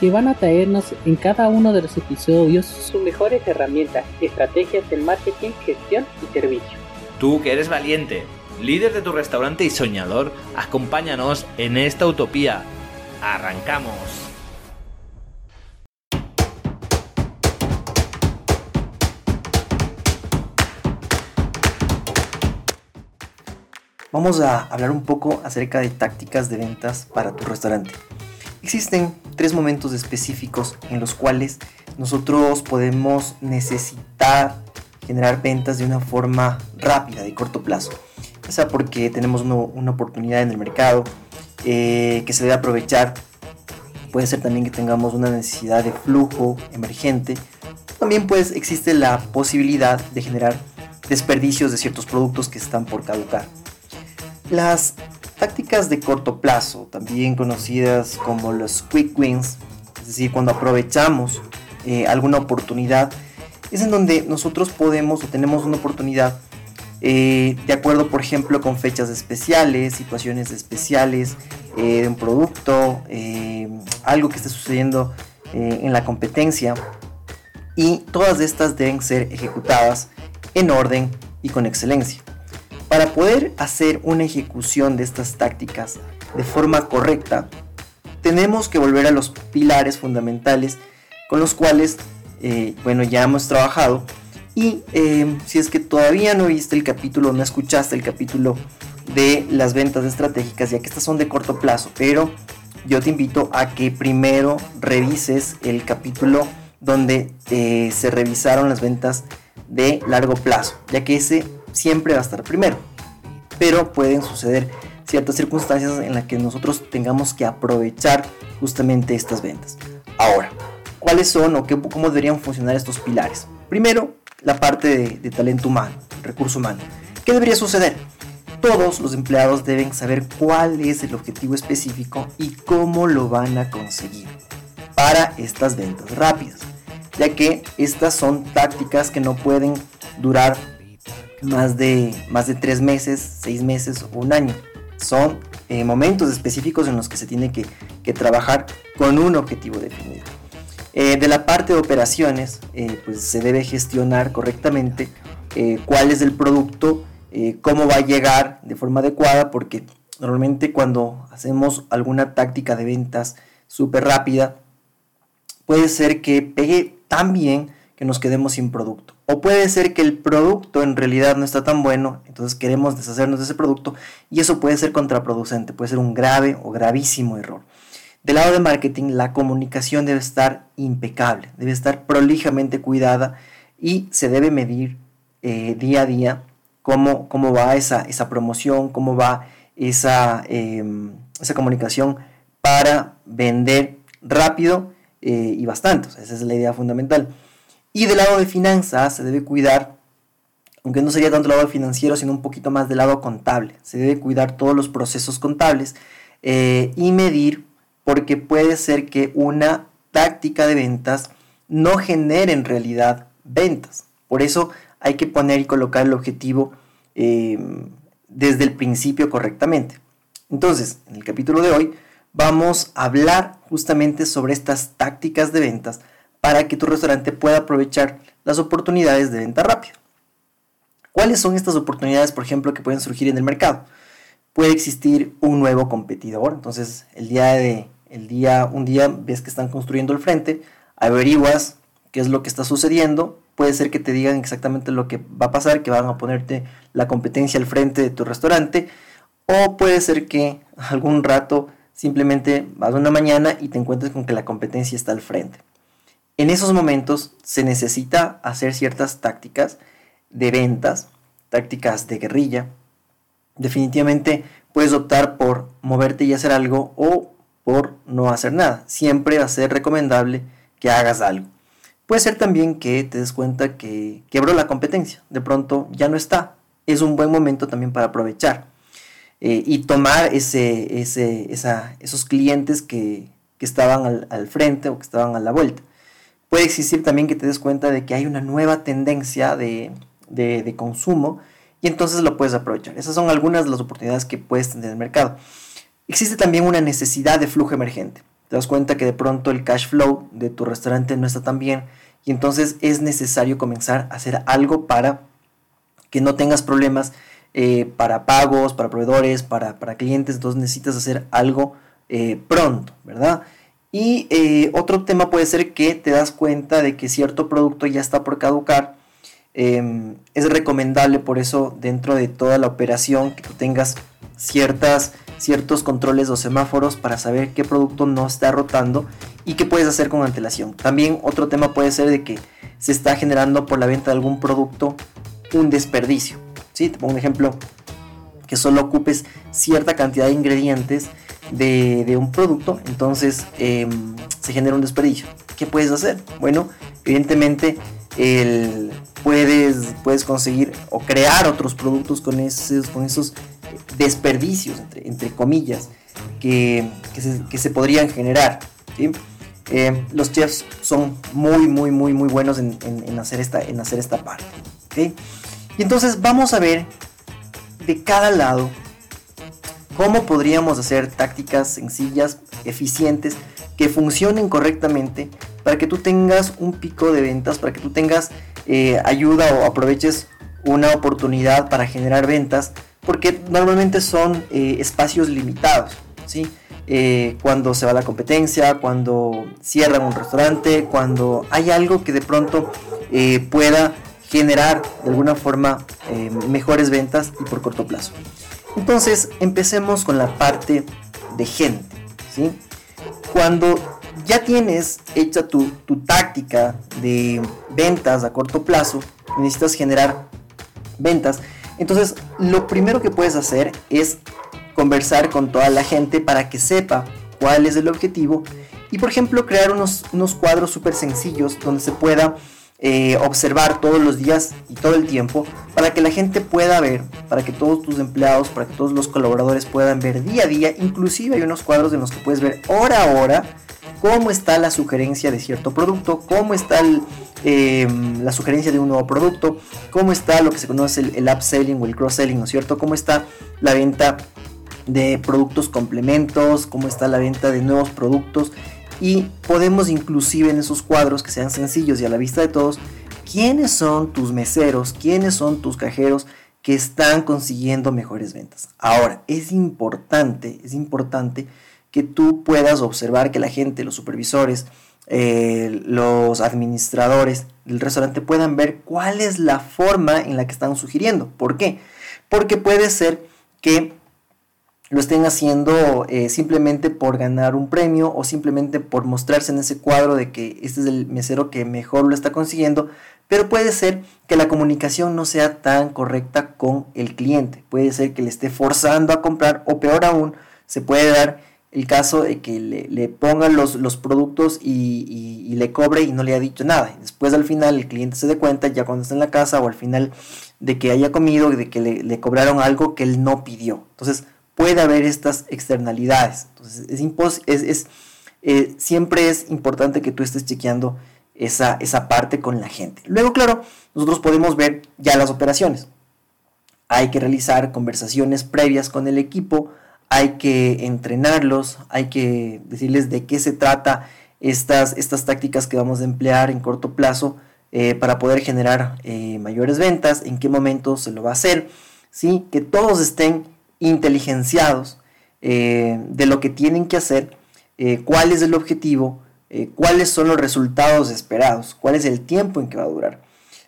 que van a traernos en cada uno de los episodios sus mejores herramientas, estrategias en marketing, gestión y servicio. Tú que eres valiente, líder de tu restaurante y soñador, acompáñanos en esta utopía. ¡Arrancamos! Vamos a hablar un poco acerca de tácticas de ventas para tu restaurante. Existen tres momentos específicos en los cuales nosotros podemos necesitar generar ventas de una forma rápida, de corto plazo. O sea, porque tenemos una oportunidad en el mercado eh, que se debe aprovechar. Puede ser también que tengamos una necesidad de flujo emergente. También pues existe la posibilidad de generar desperdicios de ciertos productos que están por caducar. Las tácticas de corto plazo, también conocidas como los quick wins, es decir, cuando aprovechamos eh, alguna oportunidad, es en donde nosotros podemos o tenemos una oportunidad eh, de acuerdo, por ejemplo, con fechas especiales, situaciones especiales eh, de un producto, algo que esté sucediendo en la competencia. Y todas estas deben ser ejecutadas en orden y con excelencia. Para poder hacer una ejecución de estas tácticas de forma correcta, tenemos que volver a los pilares fundamentales con los cuales, eh, bueno, ya hemos trabajado. Y eh, si es que todavía no viste el capítulo, no escuchaste el capítulo de las ventas estratégicas, ya que estas son de corto plazo, pero yo te invito a que primero revises el capítulo donde eh, se revisaron las ventas de largo plazo, ya que ese siempre va a estar primero. Pero pueden suceder ciertas circunstancias en las que nosotros tengamos que aprovechar justamente estas ventas. Ahora, ¿cuáles son o qué, cómo deberían funcionar estos pilares? Primero, la parte de, talento humano, recurso humano. ¿Qué debería suceder? Todos los empleados deben saber cuál es el objetivo específico y cómo lo van a conseguir para estas ventas rápidas, ya que estas son tácticas que no pueden durar más de, más de tres meses, seis meses o un año. Son eh, momentos específicos en los que se tiene que, trabajar con un objetivo definido. Eh, de la parte de operaciones, eh, pues se debe gestionar correctamente cuál es el producto, cómo va a llegar de forma adecuada, porque normalmente cuando hacemos alguna táctica de ventas súper rápida, puede ser que pegue tan bien que nos quedemos sin producto. O puede ser que el producto en realidad no está tan bueno, entonces queremos deshacernos de ese producto y eso puede ser contraproducente, puede ser un grave o gravísimo error. Del lado de marketing, la comunicación debe estar impecable, debe estar prolijamente cuidada y se debe medir eh, día a día cómo, cómo va esa, esa promoción, cómo va esa, em, esa comunicación para vender rápido eh, y bastante. esa es la idea fundamental. Y del lado de finanzas se debe cuidar, aunque no sería tanto el lado financiero, sino un poquito más del lado contable. Se debe cuidar todos los procesos contables eh, y medir, porque puede ser que una táctica de ventas no genere en realidad ventas. Por eso hay que poner y colocar el objetivo eh, desde el principio correctamente. Entonces, en el capítulo de hoy vamos a hablar justamente sobre estas tácticas de ventas para que tu restaurante pueda aprovechar las oportunidades de venta rápida. ¿Cuáles son estas oportunidades, por ejemplo, que pueden surgir en el mercado? Puede existir un nuevo competidor, entonces el día de el día un día ves que están construyendo el frente, averiguas qué es lo que está sucediendo, puede ser que te digan exactamente lo que va a pasar, que van a ponerte la competencia al frente de tu restaurante, o puede ser que algún rato simplemente vas una mañana y te encuentres con que la competencia está al frente. En esos momentos se necesita hacer ciertas tácticas de ventas, tácticas de guerrilla. Definitivamente puedes optar por moverte y hacer algo o por no hacer nada. Siempre va a ser recomendable que hagas algo. Puede ser también que te des cuenta que quebró la competencia, de pronto ya no está. Es un buen momento también para aprovechar eh, y tomar ese, ese, esos clientes que, estaban al, frente o que estaban a la vuelta. Puede existir también que te des cuenta de que hay una nueva tendencia de, de consumo y entonces lo puedes aprovechar. Esas son algunas de las oportunidades que puedes tener en el mercado. Existe también una necesidad de flujo emergente. Te das cuenta que de pronto el cash flow de tu restaurante no está tan bien y entonces es necesario comenzar a hacer algo para que no tengas problemas eh, para pagos, para proveedores, para, clientes. Entonces necesitas hacer algo eh, pronto, ¿verdad? Y eh, otro tema puede ser que te das cuenta de que cierto producto ya está por caducar. Em, es recomendable por eso dentro de toda la operación que tú tengas ciertas ciertos controles o semáforos para saber qué producto no está rotando y qué puedes hacer con antelación. También otro tema puede ser de que se está generando por la venta de algún producto un desperdicio. ¿sí? Te pongo un ejemplo, que solo ocupes cierta cantidad de ingredientes de, un producto, entonces em, se genera un desperdicio. ¿Qué puedes hacer? Bueno, evidentemente el, puedes, puedes conseguir o crear otros productos con esos, con esos desperdicios, entre, comillas, que, se, podrían generar. Eh, los chefs son muy, muy, muy, muy buenos en, hacer, esta, en hacer esta parte. Y entonces vamos a ver de cada lado cómo podríamos hacer tácticas sencillas, eficientes, que funcionen correctamente para que tú tengas un pico de ventas, para que tú tengas eh, ayuda o aproveches una oportunidad para generar ventas porque normalmente son eh, espacios limitados, ¿sí? Eh, cuando se va la competencia, cuando cierran un restaurante, cuando hay algo que de pronto pueda generar de alguna forma mejores ventas y por corto plazo. Entonces empecemos con la parte de gente. ¿sí? Cuando ya tienes hecha tu, tu táctica de ventas a corto plazo, necesitas generar ventas entonces, lo primero que puedes hacer es conversar con toda la gente para que sepa cuál es el objetivo y, por ejemplo, crear unos, cuadros súper sencillos donde se pueda eh, observar todos los días y todo el tiempo para que la gente pueda ver, para que todos tus empleados, para que todos los colaboradores puedan ver día a día. Inclusive hay unos cuadros en los que puedes ver hora a hora cómo está la sugerencia de cierto producto, cómo está em, la sugerencia de un nuevo producto, cómo está lo que se conoce el, el upselling o el cross-selling, ¿no es cierto? Cómo está la venta de productos complementos, cómo está la venta de nuevos productos y podemos inclusive en esos cuadros que sean sencillos y a la vista de todos, quiénes son tus meseros, quiénes son tus cajeros que están consiguiendo mejores ventas. Ahora, es importante, es importante que tú puedas observar que la gente, los supervisores, eh, los administradores del restaurante puedan ver cuál es la forma en la que están sugiriendo. ¿Por qué? Porque puede ser que lo estén haciendo eh, simplemente por ganar un premio o simplemente por mostrarse en ese cuadro de que este es el mesero que mejor lo está consiguiendo, pero puede ser que la comunicación no sea tan correcta con el cliente, puede ser que le esté forzando a comprar o peor aún, se puede dar el caso de que le, pongan los, los productos y, le cobre y no le ha dicho nada. Después al final el cliente se dé cuenta ya cuando está en la casa o al final de que haya comido, de que le, cobraron algo que él no pidió. Entonces puede haber estas externalidades. Entonces es, es, es eh, siempre es importante que tú estés chequeando esa, esa parte con la gente. Luego, claro, nosotros podemos ver ya las operaciones. Hay que realizar conversaciones previas con el equipo hay que entrenarlos, hay que decirles de qué se trata estas, estas tácticas que vamos a emplear en corto plazo eh, para poder generar eh, mayores ventas, en qué momento se lo va a hacer, ¿sí? que todos estén inteligenciados eh, de lo que tienen que hacer, cuál es el objetivo, cuáles son los resultados esperados, cuál es el tiempo en que va a durar.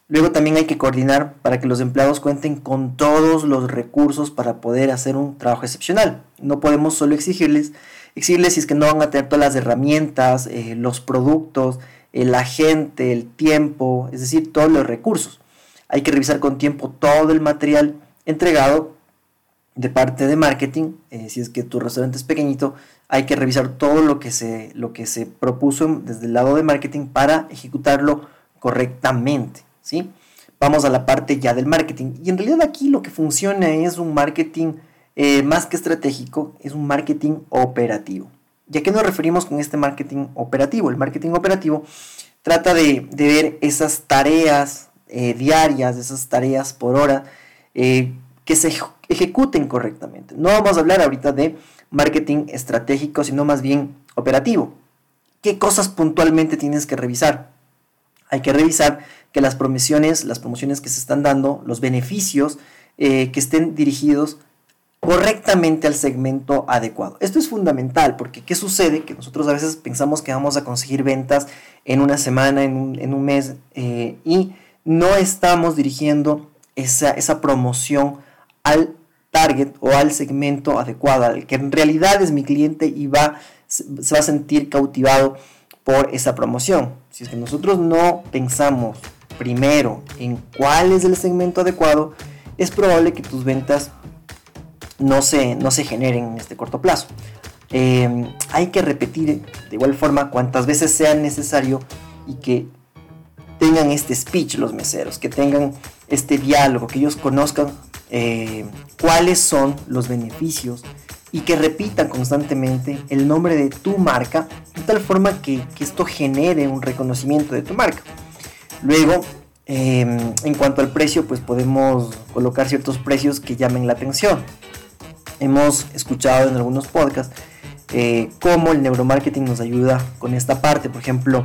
Luego también hay que coordinar para que los empleados cuenten con todos los recursos para poder hacer un trabajo excepcional. No podemos solo exigirles, exigirles si es que no van a tener todas las herramientas, eh, los productos, la gente, el tiempo, es decir, todos los recursos. Hay que revisar con tiempo todo el material entregado de parte de marketing, eh, si es que tu restaurante es pequeñito, hay que revisar todo lo que se, lo que se propuso desde el lado de marketing para ejecutarlo correctamente, ¿sí? Vamos a la parte ya del marketing. Y en realidad aquí lo que funciona es un marketing eh, más que estratégico, es un marketing operativo. ¿Y a qué nos referimos con este marketing operativo? El marketing operativo trata de, ver esas tareas eh, diarias, esas tareas por hora, que se ejecuten correctamente. No vamos a hablar ahorita de marketing estratégico, sino más bien operativo. ¿Qué cosas puntualmente tienes que revisar? Hay que revisar que las promociones, las promociones que se están dando, los beneficios eh, que estén dirigidos correctamente al segmento adecuado. Esto es fundamental porque ¿qué sucede? Que nosotros a veces pensamos que vamos a conseguir ventas en una semana, en un, mes, eh, y no estamos dirigiendo esa, esa promoción al target o al segmento adecuado, al que en realidad es mi cliente y va, se va a sentir cautivado por esa promoción. Si es que nosotros no pensamos primero en cuál es el segmento adecuado, es probable que tus ventas no se, no se generen en este corto plazo. Em, hay que repetir de igual forma cuantas veces sea necesario y que tengan este speech los meseros, que tengan este diálogo, que ellos conozcan eh, cuáles son los beneficios y que repitan constantemente el nombre de tu marca de tal forma que, esto genere un reconocimiento de tu marca. Luego, em, en cuanto al precio, pues podemos colocar ciertos precios que llamen la atención. Hemos escuchado en algunos podcasts eh, cómo el neuromarketing nos ayuda con esta parte. Por ejemplo,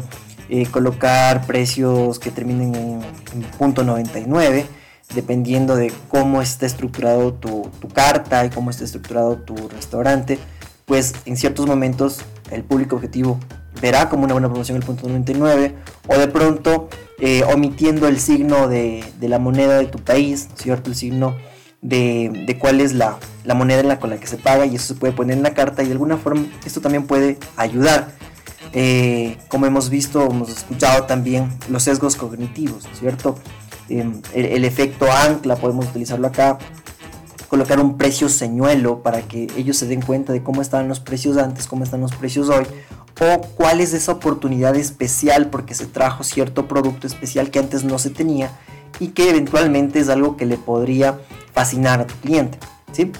eh, colocar precios que terminen en, en punto 99 dependiendo de cómo está estructurado tu, carta y cómo está estructurado tu restaurante, pues en ciertos momentos el público objetivo verá como una buena promoción el punto 99 o de pronto eh, omitiendo el signo de, la moneda de tu país, ¿cierto? El signo de, cuál es la, moneda en la, con la que se paga y eso se puede poner en la carta y de alguna forma esto también puede ayudar. Eh, como hemos visto, hemos escuchado también los sesgos cognitivos, ¿cierto? Em, el, efecto ancla, podemos utilizarlo acá, colocar un precio señuelo para que ellos se den cuenta de cómo estaban los precios antes, cómo están los precios hoy, o cuál es esa oportunidad especial porque se trajo cierto producto especial que antes no se tenía y que eventualmente es algo que le podría fascinar a tu cliente. ¿sí?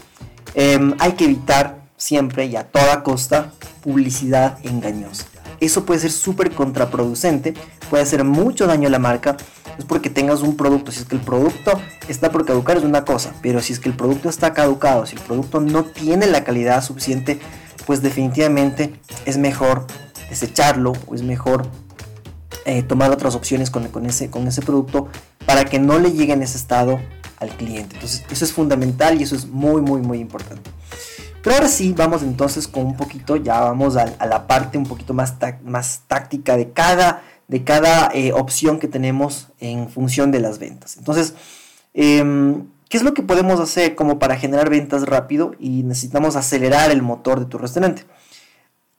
Em, hay que evitar siempre y a toda costa publicidad engañosa. Eso puede ser súper contraproducente, puede hacer mucho daño a la marca es porque tengas un producto. Si es que el producto está por caducar es una cosa, pero si es que el producto está caducado, si el producto no tiene la calidad suficiente, pues definitivamente es mejor desecharlo o es mejor eh, tomar otras opciones con, ese, con ese producto para que no le llegue en ese estado al cliente. Entonces eso es fundamental y eso es muy muy muy importante. Pero ahora sí, vamos entonces con un poquito, ya vamos a, la parte un poquito más, más táctica de cada de cada eh, opción que tenemos en función de las ventas. Entonces, em, ¿qué es lo que podemos hacer como para generar ventas rápido y necesitamos acelerar el motor de tu restaurante?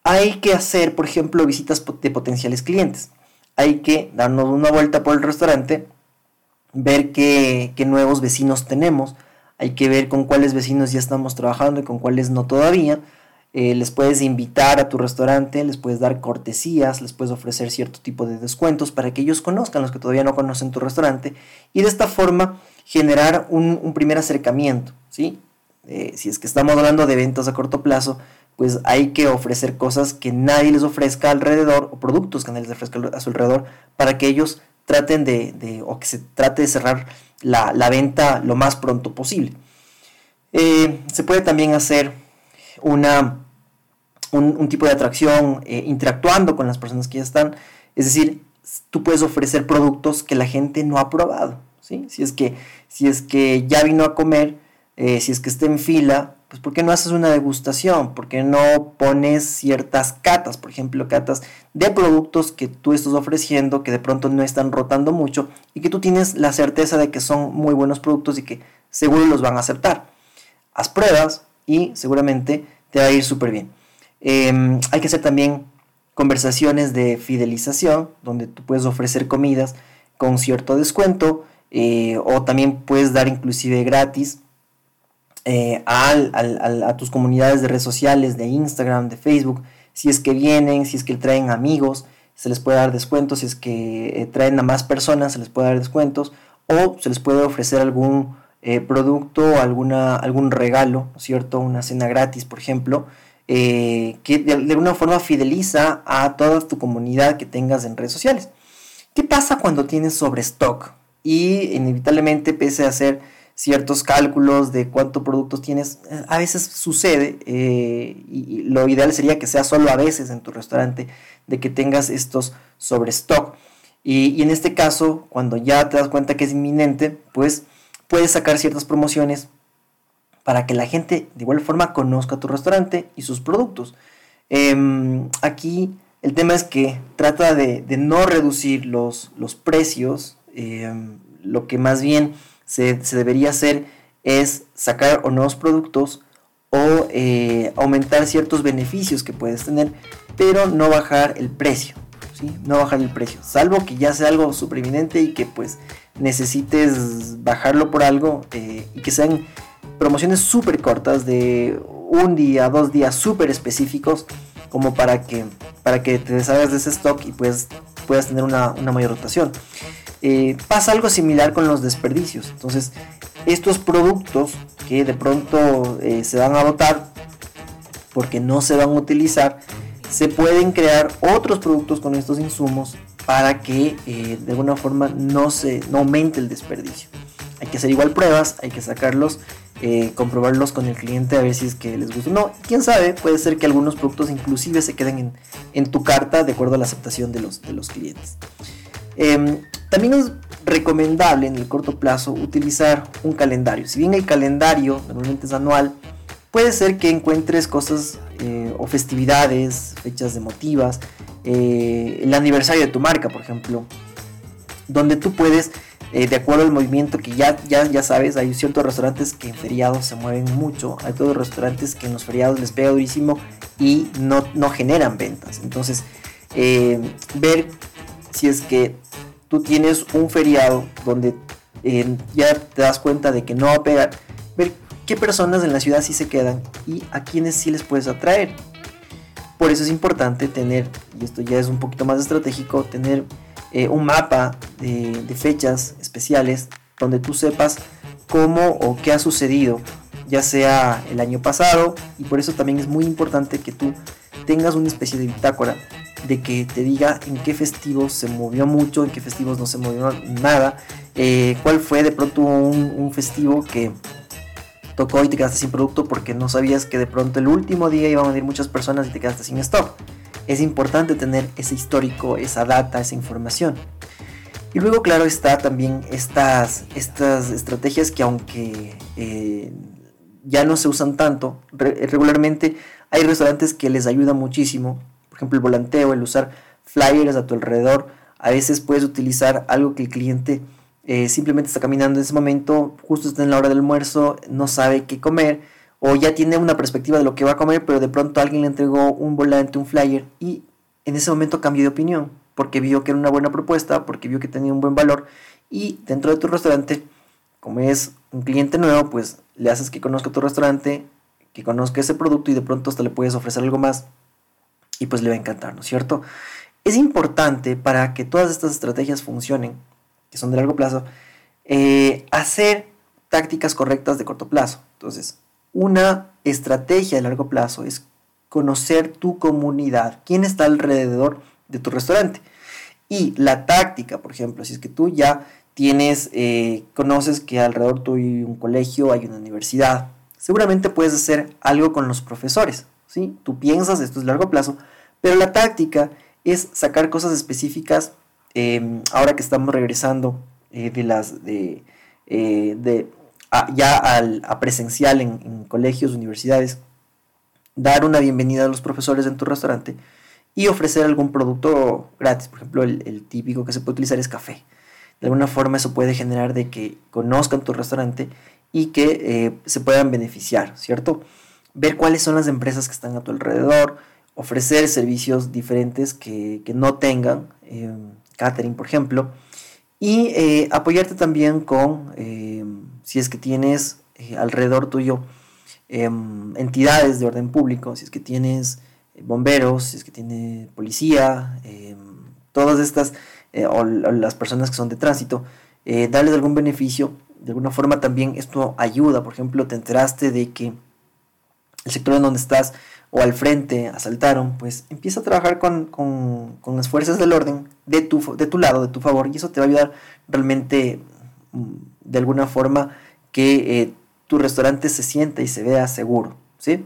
Hay que hacer, por ejemplo, visitas de potenciales clientes. Hay que darnos una vuelta por el restaurante, ver qué, qué nuevos vecinos tenemos, hay que ver con cuáles vecinos ya estamos trabajando y con cuáles no todavía eh, les puedes invitar a tu restaurante, les puedes dar cortesías, les puedes ofrecer cierto tipo de descuentos para que ellos conozcan, los que todavía no conocen tu restaurante, y de esta forma generar un, primer acercamiento, ¿sí? Eh, si es que estamos hablando de ventas a corto plazo, pues hay que ofrecer cosas que nadie les ofrezca alrededor, o productos que nadie les ofrezca a su alrededor, para que ellos traten de, o que se trate de cerrar la, venta lo más pronto posible. Eh, se puede también hacer una un, tipo de atracción eh, interactuando con las personas que ya están. Es decir, tú puedes ofrecer productos que la gente no ha probado. ¿sí? Si, es que, si es que ya vino a comer, eh, si es que está en fila, pues ¿por qué no haces una degustación? ¿Por qué no pones ciertas catas? Por ejemplo, catas de productos que tú estás ofreciendo que de pronto no están rotando mucho y que tú tienes la certeza de que son muy buenos productos y que seguro los van a aceptar. Haz pruebas y seguramente te va a ir súper bien. Em, hay que hacer también conversaciones de fidelización, donde tú puedes ofrecer comidas con cierto descuento, eh, o también puedes dar inclusive gratis eh, a tus comunidades de redes sociales, de Instagram, de Facebook, si es que vienen, si es que traen amigos, se les puede dar descuentos, si es que eh, traen a más personas, se les puede dar descuentos, o se les puede ofrecer algún eh, producto, alguna, algún regalo, ¿cierto? Una cena gratis, por ejemplo, que de, alguna forma fideliza a toda tu comunidad que tengas en redes sociales. ¿Qué pasa cuando tienes sobre stock? Y inevitablemente, pese a hacer ciertos cálculos de cuántos productos tienes, eh, a veces sucede, eh, y, lo ideal sería que sea solo a veces en tu restaurante, de que tengas estos sobre stock. Y, y, en este caso, cuando ya te das cuenta que es inminente, pues puedes sacar ciertas promociones para que la gente de igual forma conozca tu restaurante y sus productos. Em, aquí el tema es que trata de, no reducir los, los precios, em, lo que más bien se, debería hacer es sacar nuevos productos o eh, aumentar ciertos beneficios que puedes tener, pero no bajar el precio, No bajar el precio, salvo que ya sea algo supreminente y que pues necesites bajarlo por algo eh, y que sean promociones súper cortas de un día, dos días súper específicos como para que, para que te deshagas de ese stock y pues puedas tener una, una mayor rotación. Eh, pasa algo similar con los desperdicios. Entonces, estos productos que de pronto eh, se van a botar porque no se van a utilizar, se pueden crear otros productos con estos insumos para que eh, de alguna forma no se no aumente el desperdicio. Hay que hacer igual pruebas, hay que sacarlos, comprobarlos con el cliente a ver si es que les gusta o no. Quién sabe, puede ser que algunos productos inclusive se queden en, en tu carta de acuerdo a la aceptación de los, de los clientes. Em, también es recomendable en el corto plazo utilizar un calendario. Si bien el calendario normalmente es anual, puede ser que encuentres cosas eh, o festividades, fechas emotivas, eh, el aniversario de tu marca, por ejemplo, donde tú puedes, eh, de acuerdo al movimiento que ya, ya, ya sabes, hay ciertos restaurantes que en feriados se mueven mucho, hay todos restaurantes que en los feriados les pega durísimo y no, no generan ventas. Entonces, ver si es que tú tienes un feriado donde ya te das cuenta de que no va a pegar, qué personas en la ciudad sí se quedan y a quienes sí les puedes atraer. Por eso es importante tener, y esto ya es un poquito más estratégico, tener eh, un mapa de, de fechas especiales donde tú sepas cómo o qué ha sucedido, ya sea el año pasado, y por eso también es muy importante que tú tengas una especie de bitácora de que te diga en qué festivos se movió mucho, en qué festivos no se movió nada, eh, cuál fue de pronto un, festivo que tocó y te quedaste sin producto porque no sabías que de pronto el último día iban a venir muchas personas y te quedaste sin stock. Es importante tener ese histórico, esa data, esa información. Y luego, claro, está también estas, estas estrategias que aunque eh, ya no se usan tanto, regularmente hay restaurantes que les ayuda muchísimo por ejemplo, el volanteo, el usar flyers a tu alrededor. A veces puedes utilizar algo que el cliente eh, simplemente está caminando en ese momento, justo está en la hora del almuerzo, no sabe qué comer, o ya tiene una perspectiva de lo que va a comer, pero de pronto alguien le entregó un volante, un flyer, y en ese momento cambió de opinión, porque vio que era una buena propuesta, porque vio que tenía un buen valor, y dentro de tu restaurante, como es un cliente nuevo, pues le haces que conozca tu restaurante, que conozca ese producto y de pronto hasta le puedes ofrecer algo más y pues le va a encantar, ¿no es cierto? Es importante para que todas estas estrategias funcionen, que son de largo plazo, eh, hacer tácticas correctas de corto plazo. Entonces, una estrategia de largo plazo es conocer tu comunidad, quién está alrededor de tu restaurante. Y la táctica, por ejemplo, si es que tú ya tienes, eh, conoces que alrededor hay un colegio, hay una universidad, seguramente puedes hacer algo con los profesores. ¿sí? Tú piensas, esto es largo plazo, pero la táctica es sacar cosas específicas em, ahora que estamos regresando eh, de las de, eh, ya al, a presencial en, colegios, universidades, dar una bienvenida a los profesores en tu restaurante y ofrecer algún producto gratis. Por ejemplo, el, típico que se puede utilizar es café. De alguna forma eso puede generar de que conozcan tu restaurante y que eh, se puedan beneficiar, ¿cierto? ver cuáles son las empresas que están a tu alrededor, ofrecer servicios diferentes que, no tengan, eh, catering por ejemplo, y eh, apoyarte también con, eh, si es que tienes eh, alrededor tuyo em, entidades de orden público, si es que tienes bomberos, si es que tienes policía, em, todas estas, eh, o, las personas que son de tránsito, darles algún beneficio. De alguna forma también esto ayuda. Por ejemplo, te enteraste de que el sector en donde estás o al frente asaltaron, pues empieza a trabajar con, con, las fuerzas del orden de tu, de tu lado, de tu favor, y eso te va a ayudar realmente mm, de alguna forma que eh, tu restaurante se sienta y se vea seguro, ¿sí?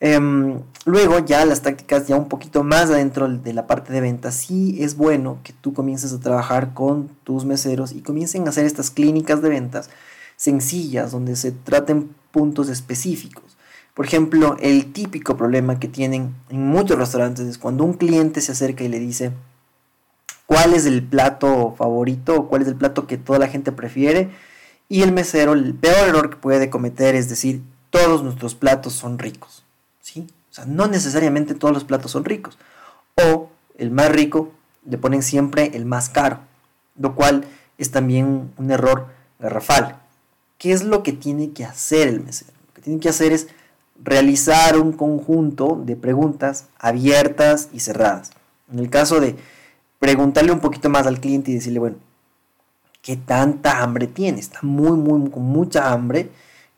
Em, luego ya las tácticas ya un poquito más adentro de la parte de ventas, sí es bueno que tú comiences a trabajar con tus meseros y comiencen a hacer estas clínicas de ventas sencillas donde se traten puntos específicos. Por ejemplo, el típico problema que tienen en muchos restaurantes es cuando un cliente se acerca y le dice cuál es el plato favorito o cuál es el plato que toda la gente prefiere y el mesero, el peor error que puede cometer es decir, todos nuestros platos son ricos. ¿sí? O sea, no necesariamente todos los platos son ricos. O el más rico le ponen siempre el más caro, lo cual es también un error garrafal. ¿Qué es lo que tiene que hacer el mesero? Lo que tiene que hacer es realizar un conjunto de preguntas abiertas y cerradas. En el caso de preguntarle un poquito más al cliente y decirle, bueno, ¿qué tanta hambre tiene? Está muy, muy, con mucha hambre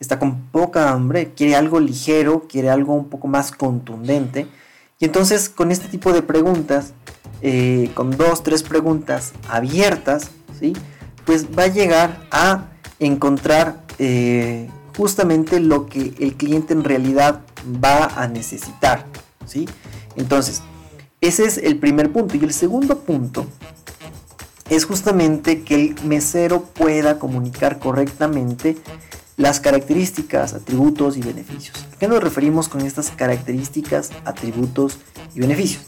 está con poca hambre, quiere algo ligero, quiere algo un poco más contundente. Y entonces con este tipo de preguntas, eh, con dos, tres preguntas abiertas, ¿sí? pues va a llegar a encontrar eh, justamente lo que el cliente en realidad va a necesitar. ¿sí? Entonces, ese es el primer punto. Y el segundo punto es justamente que el mesero pueda comunicar correctamente las características, atributos y beneficios. ¿A qué nos referimos con estas características, atributos y beneficios?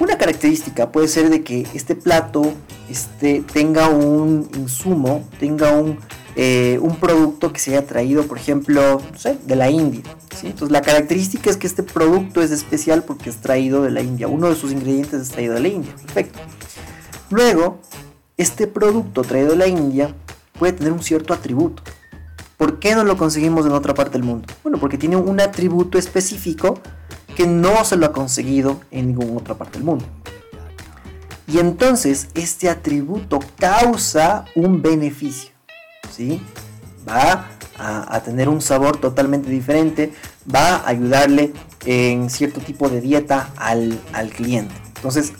Una característica puede ser de que este plato este, tenga un insumo, tenga un, eh, un producto que se haya traído, por ejemplo, de la India. ¿sí? Entonces la característica es que este producto es especial porque es traído de la India. Uno de sus ingredientes es traído de la India. Perfecto. Luego, este producto traído de la India puede tener un cierto atributo. ¿Por qué no lo conseguimos en otra parte del mundo? Bueno, porque tiene un atributo específico que no se lo ha conseguido en ninguna otra parte del mundo. Y entonces este atributo causa un beneficio. ¿Sí? Va a, tener un sabor totalmente diferente, va a ayudarle en cierto tipo de dieta al, al cliente. Entonces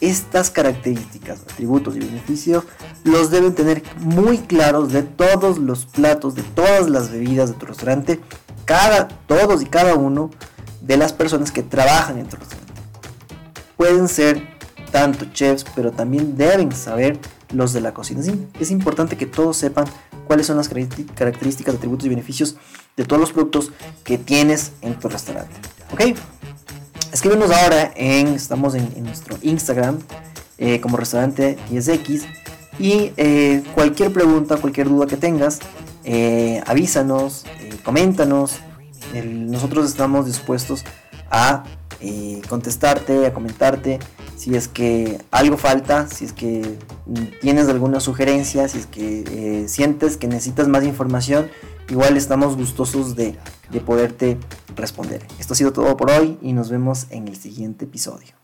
estas características, atributos y beneficios los deben tener muy claros de todos los platos, de todas las bebidas de tu restaurante, cada, todos y cada uno de las personas que trabajan en tu restaurante. Pueden ser tanto chefs, pero también deben saber los de la cocina. Es importante que todos sepan cuáles son las características, atributos y beneficios de todos los productos que tienes en tu restaurante. ¿Ok? Escríbenos ahora en, estamos en, nuestro Instagram eh, como restaurante 10X y eh, cualquier pregunta, cualquier duda que tengas, eh, avísanos, coméntanos. nosotros estamos dispuestos a contestarte, a comentarte si es que algo falta, si es que tienes alguna sugerencia, si es que sientes que necesitas más información, igual estamos gustosos de de poderte responder. Esto ha sido todo por hoy y nos vemos en el siguiente episodio.